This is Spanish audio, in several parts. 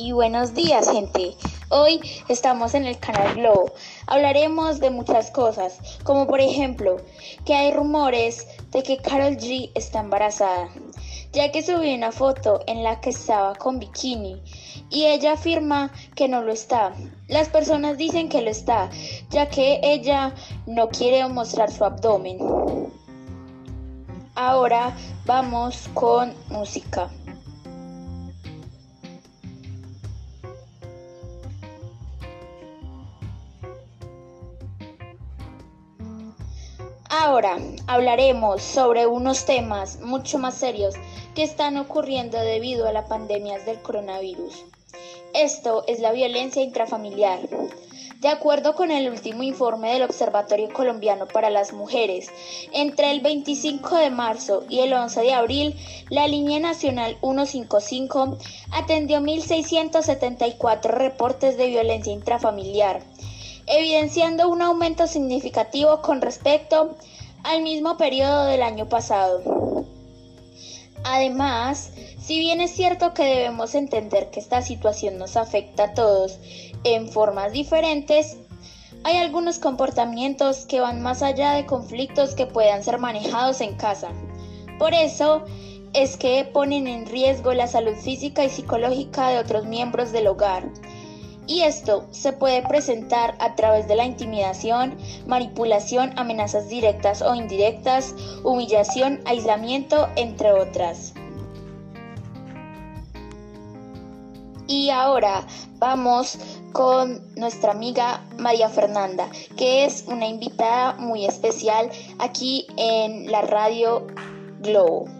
y buenos días gente. Hoy estamos en el canal Globo. Hablaremos de muchas cosas, como por ejemplo que hay rumores de que Carol G está embarazada, ya que subió una foto en la que estaba con bikini y ella afirma que no lo está. Las personas dicen que lo está, ya que ella no quiere mostrar su abdomen. Ahora vamos con música. Ahora hablaremos sobre unos temas mucho más serios que están ocurriendo debido a la pandemia del coronavirus. Esto es la violencia intrafamiliar. De acuerdo con el último informe del Observatorio Colombiano para las Mujeres, entre el 25 de marzo y el 11 de abril, la línea nacional 155 atendió 1.674 reportes de violencia intrafamiliar evidenciando un aumento significativo con respecto al mismo periodo del año pasado. Además, si bien es cierto que debemos entender que esta situación nos afecta a todos en formas diferentes, hay algunos comportamientos que van más allá de conflictos que puedan ser manejados en casa. Por eso es que ponen en riesgo la salud física y psicológica de otros miembros del hogar y esto se puede presentar a través de la intimidación, manipulación, amenazas directas o indirectas, humillación, aislamiento, entre otras. Y ahora vamos con nuestra amiga María Fernanda, que es una invitada muy especial aquí en la radio Globo.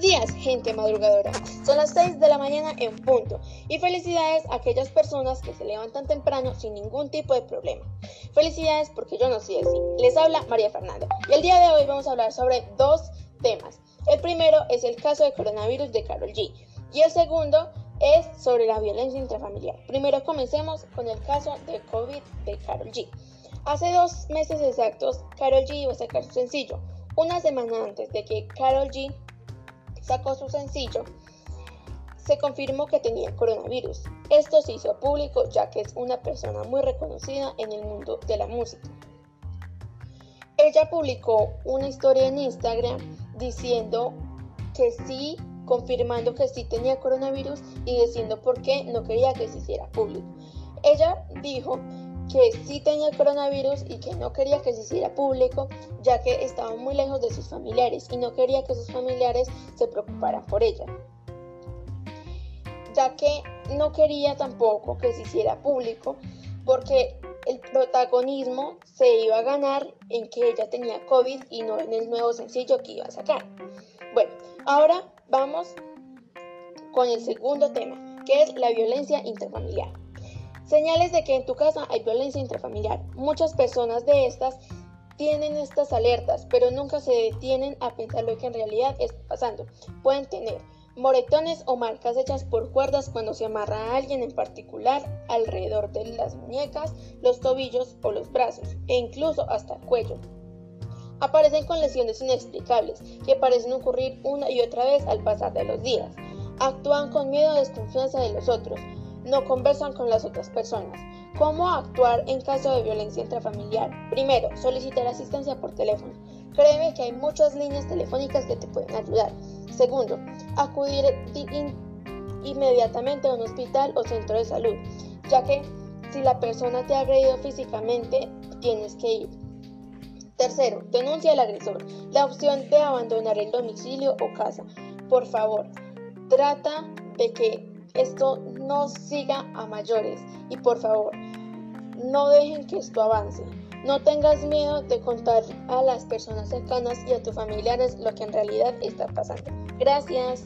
Días, gente madrugadora. Son las 6 de la mañana en punto. Y felicidades a aquellas personas que se levantan temprano sin ningún tipo de problema. Felicidades porque yo no soy así. Les habla María Fernanda. Y el día de hoy vamos a hablar sobre dos temas. El primero es el caso de coronavirus de Carol G. Y el segundo es sobre la violencia intrafamiliar. Primero comencemos con el caso de COVID de Carol G. Hace dos meses exactos, Carol G iba a sacar su sencillo. Una semana antes de que Carol G sacó su sencillo, se confirmó que tenía coronavirus. Esto se hizo público ya que es una persona muy reconocida en el mundo de la música. Ella publicó una historia en Instagram diciendo que sí, confirmando que sí tenía coronavirus y diciendo por qué no quería que se hiciera público. Ella dijo que sí tenía coronavirus y que no quería que se hiciera público, ya que estaba muy lejos de sus familiares y no quería que sus familiares se preocuparan por ella. Ya que no quería tampoco que se hiciera público, porque el protagonismo se iba a ganar en que ella tenía COVID y no en el nuevo sencillo que iba a sacar. Bueno, ahora vamos con el segundo tema, que es la violencia interfamiliar. Señales de que en tu casa hay violencia intrafamiliar. Muchas personas de estas tienen estas alertas, pero nunca se detienen a pensar lo que en realidad está pasando. Pueden tener moretones o marcas hechas por cuerdas cuando se amarra a alguien en particular alrededor de las muñecas, los tobillos o los brazos, e incluso hasta el cuello. Aparecen con lesiones inexplicables que parecen ocurrir una y otra vez al pasar de los días. Actúan con miedo o desconfianza de los otros, no conversan con las otras personas. ¿Cómo actuar en caso de violencia intrafamiliar? Primero, solicitar asistencia por teléfono. Créeme que hay muchas líneas telefónicas que te pueden ayudar. Segundo, acudir inmediatamente a un hospital o centro de salud, ya que si la persona te ha agredido físicamente, tienes que ir. Tercero, denuncia al agresor. La opción de abandonar el domicilio o casa. Por favor, trata de que esto no siga a mayores y por favor, no dejen que esto avance. No tengas miedo de contar a las personas cercanas y a tus familiares lo que en realidad está pasando. Gracias.